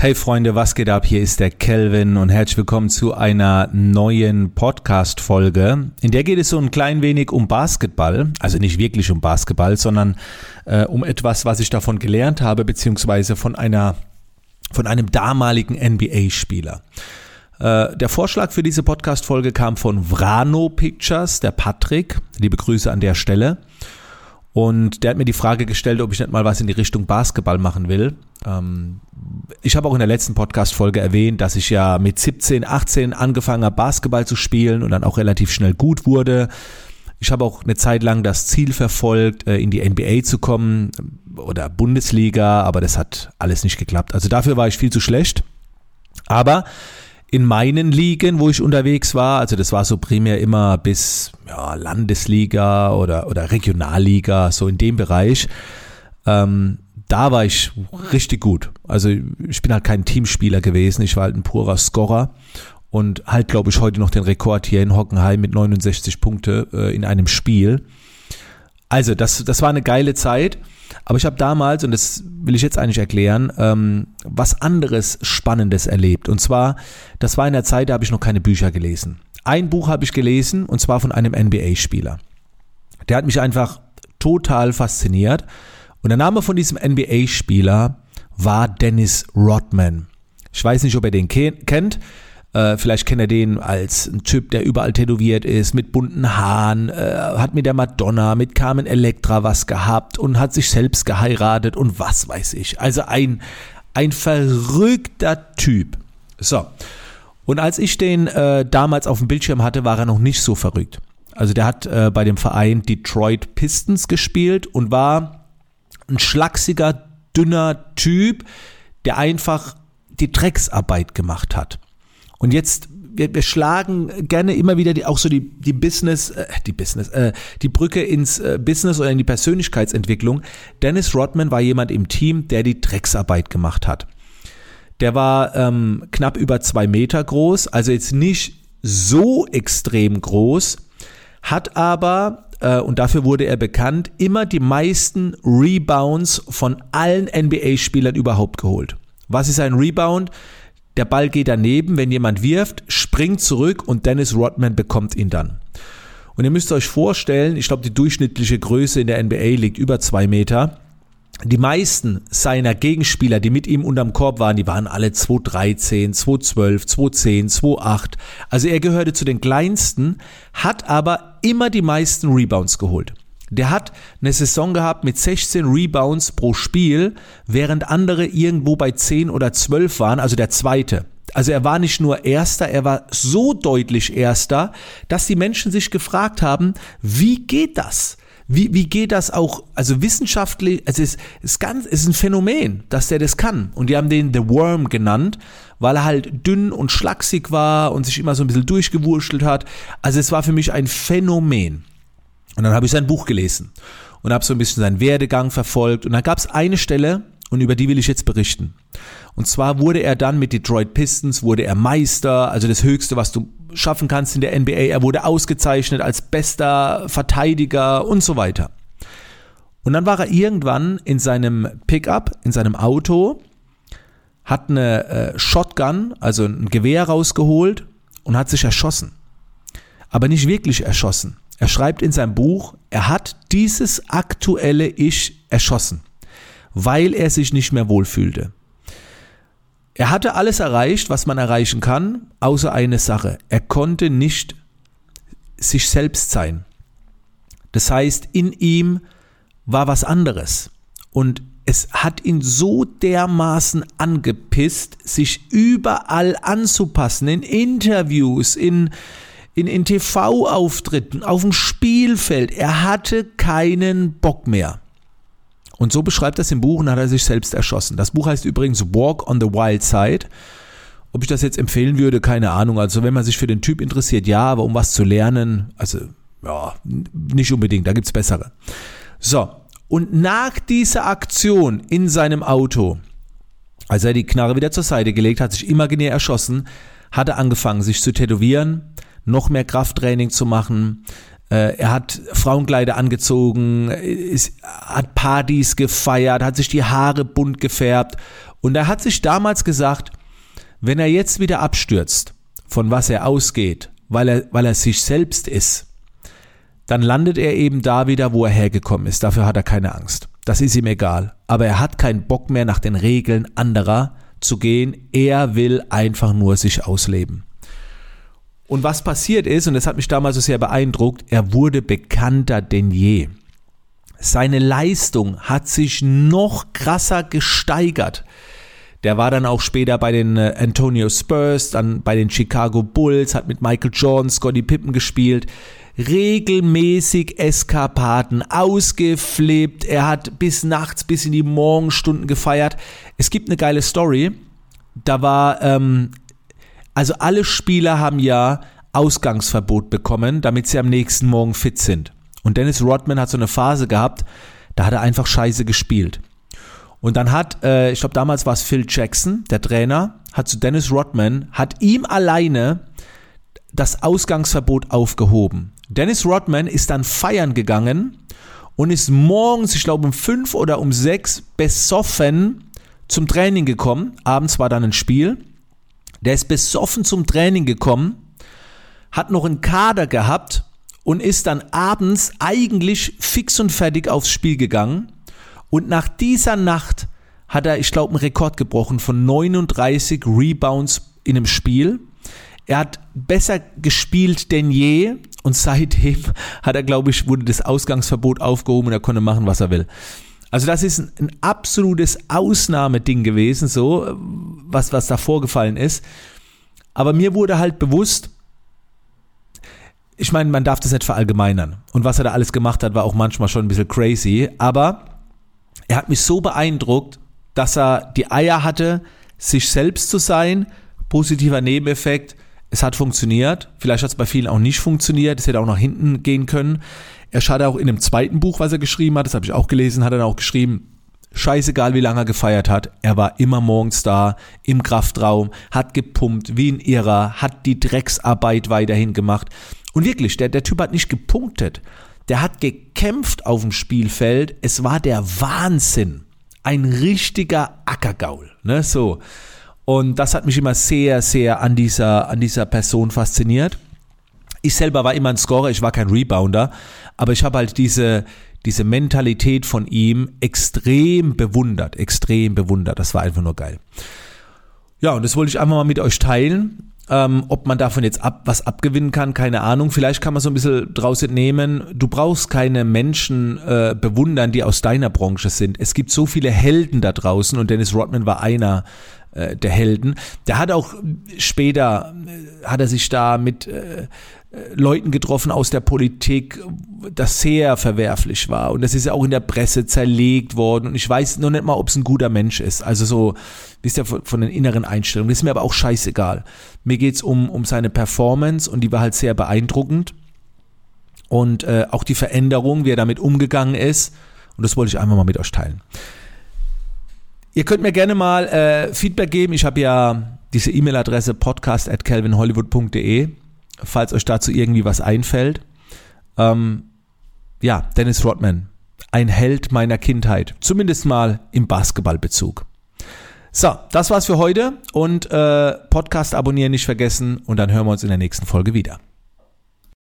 Hey Freunde, was geht ab? Hier ist der Kelvin und herzlich willkommen zu einer neuen Podcast-Folge. In der geht es so ein klein wenig um Basketball. Also nicht wirklich um Basketball, sondern äh, um etwas, was ich davon gelernt habe, beziehungsweise von einer, von einem damaligen NBA-Spieler. Äh, der Vorschlag für diese Podcast-Folge kam von Vrano Pictures, der Patrick. Liebe Grüße an der Stelle. Und der hat mir die Frage gestellt, ob ich nicht mal was in die Richtung Basketball machen will. Ähm, ich habe auch in der letzten Podcast-Folge erwähnt, dass ich ja mit 17, 18 angefangen habe, Basketball zu spielen und dann auch relativ schnell gut wurde. Ich habe auch eine Zeit lang das Ziel verfolgt, äh, in die NBA zu kommen oder Bundesliga, aber das hat alles nicht geklappt. Also dafür war ich viel zu schlecht. Aber in meinen Ligen, wo ich unterwegs war, also das war so primär immer bis ja, Landesliga oder, oder Regionalliga, so in dem Bereich, ähm, da war ich richtig gut. Also ich bin halt kein Teamspieler gewesen, ich war halt ein purer Scorer und halt, glaube ich, heute noch den Rekord hier in Hockenheim mit 69 Punkte äh, in einem Spiel. Also das, das war eine geile Zeit. Aber ich habe damals, und das will ich jetzt eigentlich erklären, ähm, was anderes Spannendes erlebt. Und zwar, das war in der Zeit, da habe ich noch keine Bücher gelesen. Ein Buch habe ich gelesen, und zwar von einem NBA-Spieler. Der hat mich einfach total fasziniert. Und der Name von diesem NBA-Spieler war Dennis Rodman. Ich weiß nicht, ob ihr den kennt. Äh, vielleicht kennt er den als ein Typ, der überall tätowiert ist, mit bunten Haaren, äh, hat mit der Madonna, mit Carmen Electra was gehabt und hat sich selbst geheiratet und was weiß ich. Also ein, ein verrückter Typ. So. Und als ich den äh, damals auf dem Bildschirm hatte, war er noch nicht so verrückt. Also der hat äh, bei dem Verein Detroit Pistons gespielt und war ein schlachsiger, dünner Typ, der einfach die Drecksarbeit gemacht hat. Und jetzt, wir, wir schlagen gerne immer wieder die, auch so die, die Business, äh, die Business, äh, die Brücke ins äh, Business oder in die Persönlichkeitsentwicklung. Dennis Rodman war jemand im Team, der die Drecksarbeit gemacht hat. Der war ähm, knapp über zwei Meter groß, also jetzt nicht so extrem groß, hat aber, äh, und dafür wurde er bekannt, immer die meisten Rebounds von allen NBA-Spielern überhaupt geholt. Was ist ein Rebound? Der Ball geht daneben, wenn jemand wirft, springt zurück und Dennis Rodman bekommt ihn dann. Und ihr müsst euch vorstellen, ich glaube, die durchschnittliche Größe in der NBA liegt über zwei Meter. Die meisten seiner Gegenspieler, die mit ihm unterm Korb waren, die waren alle 213, 212, 210, 28. Also er gehörte zu den kleinsten, hat aber immer die meisten Rebounds geholt. Der hat eine Saison gehabt mit 16 Rebounds pro Spiel, während andere irgendwo bei 10 oder 12 waren, also der zweite. Also er war nicht nur erster, er war so deutlich erster, dass die Menschen sich gefragt haben, wie geht das? Wie, wie geht das auch, also wissenschaftlich, also es ist ganz, es ist ein Phänomen, dass der das kann. Und die haben den The Worm genannt, weil er halt dünn und schlaksig war und sich immer so ein bisschen durchgewurschtelt hat. Also es war für mich ein Phänomen. Und dann habe ich sein Buch gelesen und habe so ein bisschen seinen Werdegang verfolgt. Und da gab es eine Stelle, und über die will ich jetzt berichten. Und zwar wurde er dann mit Detroit Pistons, wurde er Meister, also das Höchste, was du schaffen kannst in der NBA. Er wurde ausgezeichnet als bester Verteidiger und so weiter. Und dann war er irgendwann in seinem Pickup, in seinem Auto, hat eine äh, Shotgun, also ein Gewehr rausgeholt und hat sich erschossen. Aber nicht wirklich erschossen. Er schreibt in seinem Buch, er hat dieses aktuelle Ich erschossen, weil er sich nicht mehr wohlfühlte. Er hatte alles erreicht, was man erreichen kann, außer eine Sache. Er konnte nicht sich selbst sein. Das heißt, in ihm war was anderes. Und es hat ihn so dermaßen angepisst, sich überall anzupassen, in Interviews, in, in, in TV-Auftritten, auf dem Spielfeld. Er hatte keinen Bock mehr. Und so beschreibt das im Buch und hat er sich selbst erschossen. Das Buch heißt übrigens Walk on the Wild Side. Ob ich das jetzt empfehlen würde, keine Ahnung. Also wenn man sich für den Typ interessiert, ja, aber um was zu lernen, also ja, nicht unbedingt, da gibt's bessere. So, und nach dieser Aktion in seinem Auto, als er die Knarre wieder zur Seite gelegt hat, sich imaginär erschossen, hat er angefangen, sich zu tätowieren, noch mehr Krafttraining zu machen. Äh, er hat Frauenkleider angezogen, ist, hat Partys gefeiert, hat sich die Haare bunt gefärbt Und er hat sich damals gesagt, wenn er jetzt wieder abstürzt, von was er ausgeht, weil er, weil er sich selbst ist, dann landet er eben da wieder, wo er hergekommen ist. Dafür hat er keine Angst. Das ist ihm egal. Aber er hat keinen Bock mehr nach den Regeln anderer zu gehen. Er will einfach nur sich ausleben. Und was passiert ist, und das hat mich damals so sehr beeindruckt, er wurde bekannter denn je. Seine Leistung hat sich noch krasser gesteigert. Der war dann auch später bei den äh, Antonio Spurs, dann bei den Chicago Bulls, hat mit Michael Jordan, Scottie Pippen gespielt. Regelmäßig Eskapaden, ausgeflippt. Er hat bis nachts, bis in die Morgenstunden gefeiert. Es gibt eine geile Story. Da war, ähm, also alle Spieler haben ja Ausgangsverbot bekommen, damit sie am nächsten Morgen fit sind. Und Dennis Rodman hat so eine Phase gehabt, da hat er einfach scheiße gespielt. Und dann hat, äh, ich glaube damals war es Phil Jackson, der Trainer, hat zu Dennis Rodman, hat ihm alleine das Ausgangsverbot aufgehoben. Dennis Rodman ist dann feiern gegangen und ist morgens, ich glaube um fünf oder um sechs, besoffen zum Training gekommen. Abends war dann ein Spiel. Der ist besoffen zum Training gekommen, hat noch einen Kader gehabt und ist dann abends eigentlich fix und fertig aufs Spiel gegangen. Und nach dieser Nacht hat er, ich glaube, einen Rekord gebrochen von 39 Rebounds in einem Spiel. Er hat besser gespielt denn je und seitdem hat er, glaube ich, wurde das Ausgangsverbot aufgehoben und er konnte machen, was er will. Also das ist ein, ein absolutes Ausnahmeding gewesen, so was was da vorgefallen ist. Aber mir wurde halt bewusst, ich meine, man darf das nicht verallgemeinern. Und was er da alles gemacht hat, war auch manchmal schon ein bisschen crazy. Aber er hat mich so beeindruckt, dass er die Eier hatte, sich selbst zu sein. Positiver Nebeneffekt. Es hat funktioniert. Vielleicht hat es bei vielen auch nicht funktioniert. Es hätte auch nach hinten gehen können. Er hat auch in dem zweiten Buch, was er geschrieben hat, das habe ich auch gelesen, hat er auch geschrieben, scheißegal wie lange er gefeiert hat, er war immer morgens da, im Kraftraum, hat gepumpt, wie ein Irrer, hat die Drecksarbeit weiterhin gemacht. Und wirklich, der, der Typ hat nicht gepunktet. Der hat gekämpft auf dem Spielfeld. Es war der Wahnsinn. Ein richtiger Ackergaul. Ne, so. Und das hat mich immer sehr, sehr an dieser, an dieser Person fasziniert. Ich selber war immer ein Scorer, ich war kein Rebounder, aber ich habe halt diese, diese Mentalität von ihm extrem bewundert, extrem bewundert. Das war einfach nur geil. Ja, und das wollte ich einfach mal mit euch teilen. Ähm, ob man davon jetzt ab, was abgewinnen kann, keine Ahnung. Vielleicht kann man so ein bisschen draus entnehmen, du brauchst keine Menschen äh, bewundern, die aus deiner Branche sind. Es gibt so viele Helden da draußen und Dennis Rodman war einer äh, der Helden. Der hat auch später, äh, hat er sich da mit äh, Leuten getroffen aus der Politik, das sehr verwerflich war. Und das ist ja auch in der Presse zerlegt worden. Und ich weiß noch nicht mal, ob es ein guter Mensch ist. Also so, wisst ihr, von, von den inneren Einstellungen. Das ist mir aber auch scheißegal. Mir geht's um, um seine Performance und die war halt sehr beeindruckend. Und äh, auch die Veränderung, wie er damit umgegangen ist. Und das wollte ich einfach mal mit euch teilen. Ihr könnt mir gerne mal äh, Feedback geben. Ich habe ja diese E-Mail-Adresse podcast at calvinhollywood.de falls euch dazu irgendwie was einfällt. Ähm, ja, Dennis Rodman, ein Held meiner Kindheit, zumindest mal im Basketballbezug. So, das war's für heute und äh, Podcast abonnieren nicht vergessen und dann hören wir uns in der nächsten Folge wieder.